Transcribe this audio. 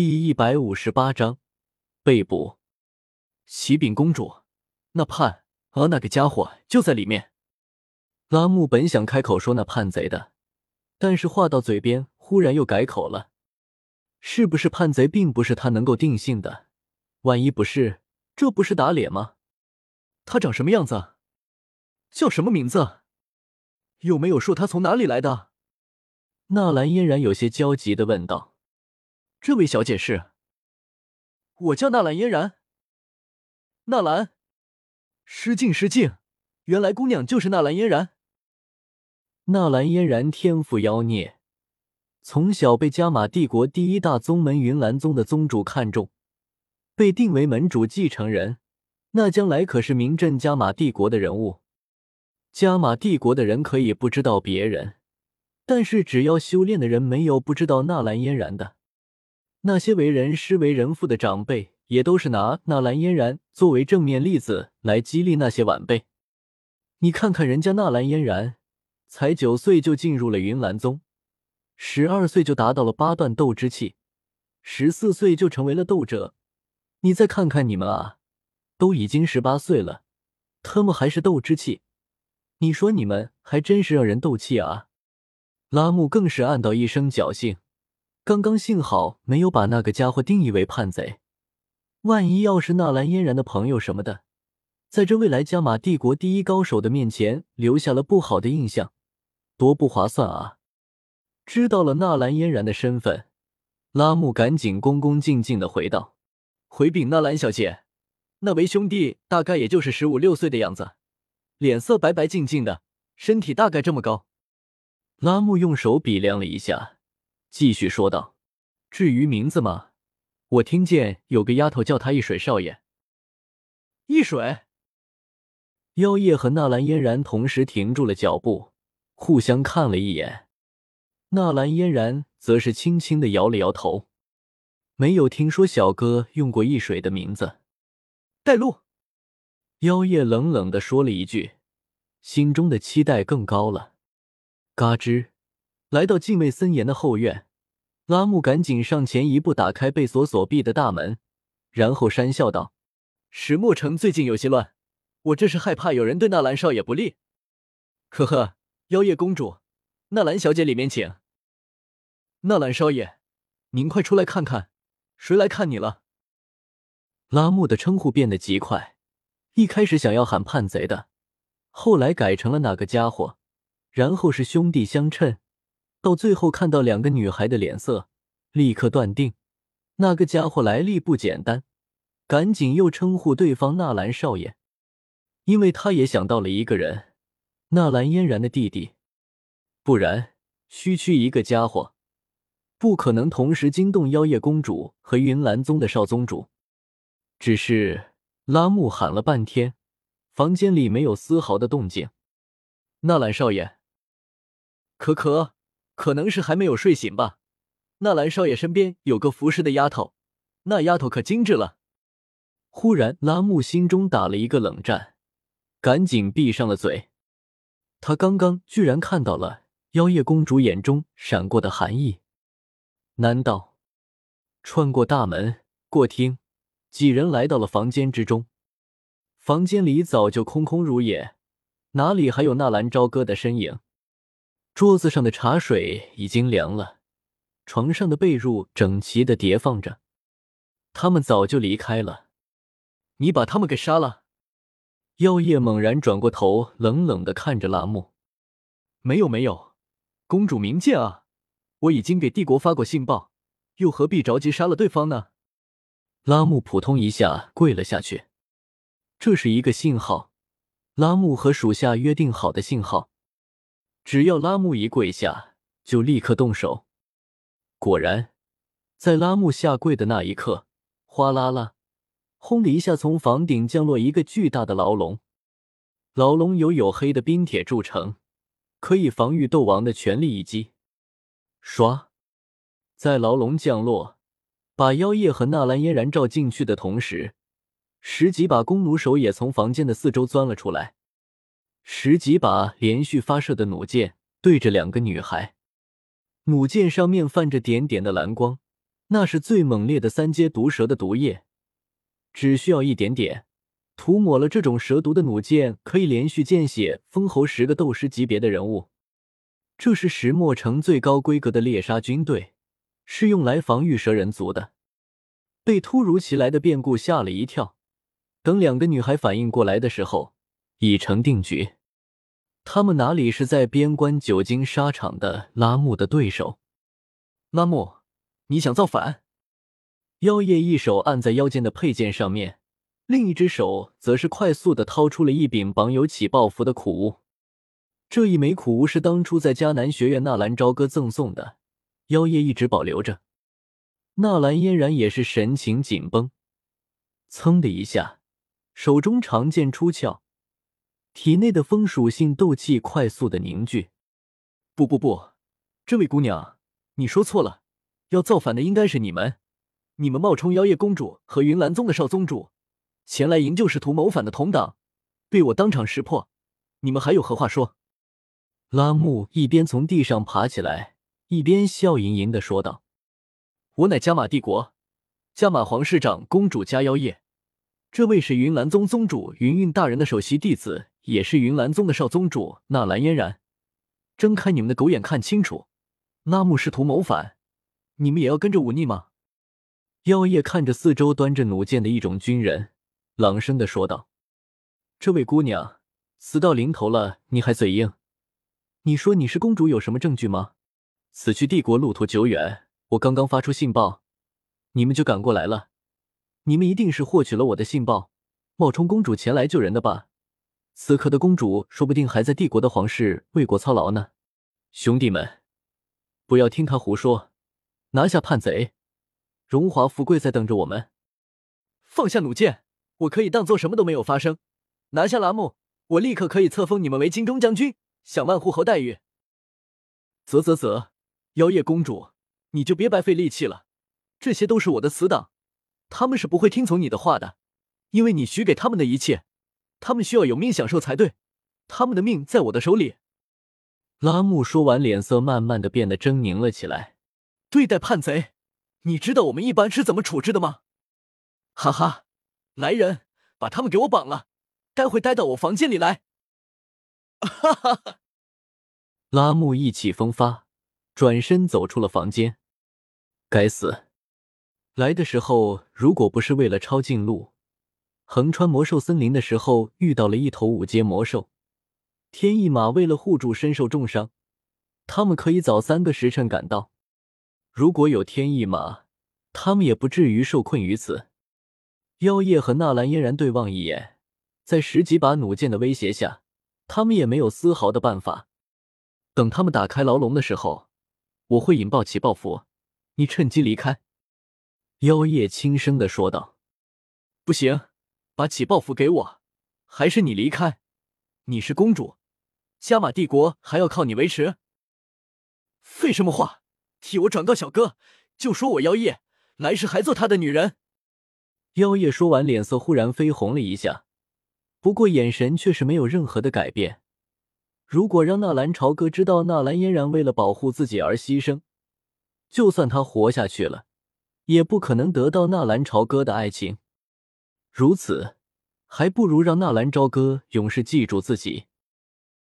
第一百五十八章被捕。启禀公主，那叛啊那个家伙就在里面。拉木本想开口说那叛贼的，但是话到嘴边，忽然又改口了。是不是叛贼，并不是他能够定性的。万一不是，这不是打脸吗？他长什么样子？叫什么名字？有没有说他从哪里来的？纳兰嫣然有些焦急的问道。这位小姐是？我叫纳兰嫣然。纳兰，失敬失敬，原来姑娘就是纳兰嫣然。纳兰嫣然天赋妖孽，从小被加玛帝国第一大宗门云岚宗的宗主看中，被定为门主继承人，那将来可是名震加玛帝国的人物。加玛帝国的人可以不知道别人，但是只要修炼的人，没有不知道纳兰嫣然的。那些为人师、为人父的长辈，也都是拿纳兰嫣然作为正面例子来激励那些晚辈。你看看人家纳兰嫣然，才九岁就进入了云岚宗，十二岁就达到了八段斗之气，十四岁就成为了斗者。你再看看你们啊，都已经十八岁了，特么还是斗之气？你说你们还真是让人斗气啊！拉木更是暗道一声侥幸。刚刚幸好没有把那个家伙定义为叛贼，万一要是纳兰嫣然的朋友什么的，在这未来加玛帝国第一高手的面前留下了不好的印象，多不划算啊！知道了纳兰嫣然的身份，拉木赶紧恭恭敬敬的回道：“回禀纳兰小姐，那位兄弟大概也就是十五六岁的样子，脸色白白净净的，身体大概这么高。”拉木用手比量了一下。继续说道：“至于名字嘛，我听见有个丫头叫他一水少爷。一水。”妖夜和纳兰嫣然同时停住了脚步，互相看了一眼。纳兰嫣然则是轻轻的摇了摇头，没有听说小哥用过一水的名字。带路。妖夜冷冷的说了一句，心中的期待更高了。嘎吱。来到禁卫森严的后院，拉木赶紧上前一步，打开被锁锁闭的大门，然后讪笑道：“石墨城最近有些乱，我这是害怕有人对纳兰少爷不利。”呵呵，妖夜公主，纳兰小姐里面请。纳兰少爷，您快出来看看，谁来看你了？拉木的称呼变得极快，一开始想要喊叛贼的，后来改成了那个家伙，然后是兄弟相称。到最后看到两个女孩的脸色，立刻断定那个家伙来历不简单，赶紧又称呼对方纳兰少爷，因为他也想到了一个人，纳兰嫣然的弟弟，不然区区一个家伙，不可能同时惊动妖夜公主和云岚宗的少宗主。只是拉木喊了半天，房间里没有丝毫的动静。纳兰少爷，可可。可能是还没有睡醒吧。纳兰少爷身边有个服侍的丫头，那丫头可精致了。忽然，拉木心中打了一个冷战，赶紧闭上了嘴。他刚刚居然看到了妖夜公主眼中闪过的寒意。难道穿过大门，过厅，几人来到了房间之中？房间里早就空空如也，哪里还有纳兰朝歌的身影？桌子上的茶水已经凉了，床上的被褥整齐的叠放着，他们早就离开了。你把他们给杀了？妖夜猛然转过头，冷冷的看着拉木。没有没有，公主明鉴啊，我已经给帝国发过信报，又何必着急杀了对方呢？拉木扑通一下跪了下去，这是一个信号，拉木和属下约定好的信号。只要拉木一跪下，就立刻动手。果然，在拉木下跪的那一刻，哗啦啦，轰的一下，从房顶降落一个巨大的牢笼。牢笼由黝黑的冰铁铸成，可以防御斗王的全力一击。唰，在牢笼降落，把妖夜和纳兰嫣然罩进去的同时，十几把弓弩手也从房间的四周钻了出来。十几把连续发射的弩箭对着两个女孩，弩箭上面泛着点点的蓝光，那是最猛烈的三阶毒蛇的毒液，只需要一点点，涂抹了这种蛇毒的弩箭可以连续见血封喉十个斗师级别的人物。这是石墨城最高规格的猎杀军队，是用来防御蛇人族的。被突如其来的变故吓了一跳，等两个女孩反应过来的时候，已成定局。他们哪里是在边关久经沙场的拉木的对手？拉木，你想造反？妖夜一手按在腰间的佩剑上面，另一只手则是快速的掏出了一柄绑有起爆符的苦物。这一枚苦物是当初在迦南学院纳兰朝歌赠送的，妖夜一直保留着。纳兰嫣然也是神情紧绷，噌的一下，手中长剑出鞘。体内的风属性斗气快速的凝聚。不不不，这位姑娘，你说错了，要造反的应该是你们。你们冒充妖夜公主和云岚宗的少宗主，前来营救试图谋反的同党，被我当场识破。你们还有何话说？拉木一边从地上爬起来，一边笑吟吟的说道：“我乃加玛帝国加玛皇室长公主加妖夜，这位是云岚宗宗主云韵大人的首席弟子。”也是云岚宗的少宗主纳兰嫣然，睁开你们的狗眼看清楚，拉木试图谋反，你们也要跟着忤逆吗？妖夜看着四周端着弩箭的一种军人，朗声的说道：“这位姑娘，死到临头了，你还嘴硬？你说你是公主，有什么证据吗？此去帝国路途久远，我刚刚发出信报，你们就赶过来了。你们一定是获取了我的信报，冒充公主前来救人的吧？”此刻的公主说不定还在帝国的皇室为国操劳呢，兄弟们，不要听他胡说，拿下叛贼，荣华富贵在等着我们。放下弩箭，我可以当做什么都没有发生。拿下拉木，我立刻可以册封你们为金钟将军，享万户侯待遇。啧啧啧，妖夜公主，你就别白费力气了，这些都是我的死党，他们是不会听从你的话的，因为你许给他们的一切。他们需要有命享受才对，他们的命在我的手里。拉木说完，脸色慢慢的变得狰狞了起来。对待叛贼，你知道我们一般是怎么处置的吗？哈哈，来人，把他们给我绑了，待会带到我房间里来。哈哈哈！拉木意气风发，转身走出了房间。该死，来的时候如果不是为了抄近路。横穿魔兽森林的时候，遇到了一头五阶魔兽天翼马。为了护住身受重伤，他们可以早三个时辰赶到。如果有天翼马，他们也不至于受困于此。妖夜和纳兰嫣然对望一眼，在十几把弩箭的威胁下，他们也没有丝毫的办法。等他们打开牢笼的时候，我会引爆起爆符，你趁机离开。”妖夜轻声的说道。“不行。”把起爆符给我，还是你离开？你是公主，加玛帝国还要靠你维持？废什么话！替我转告小哥，就说我妖夜来世还做他的女人。妖夜说完，脸色忽然绯红了一下，不过眼神却是没有任何的改变。如果让纳兰朝歌知道纳兰嫣然为了保护自己而牺牲，就算他活下去了，也不可能得到纳兰朝歌的爱情。如此，还不如让纳兰朝歌永世记住自己。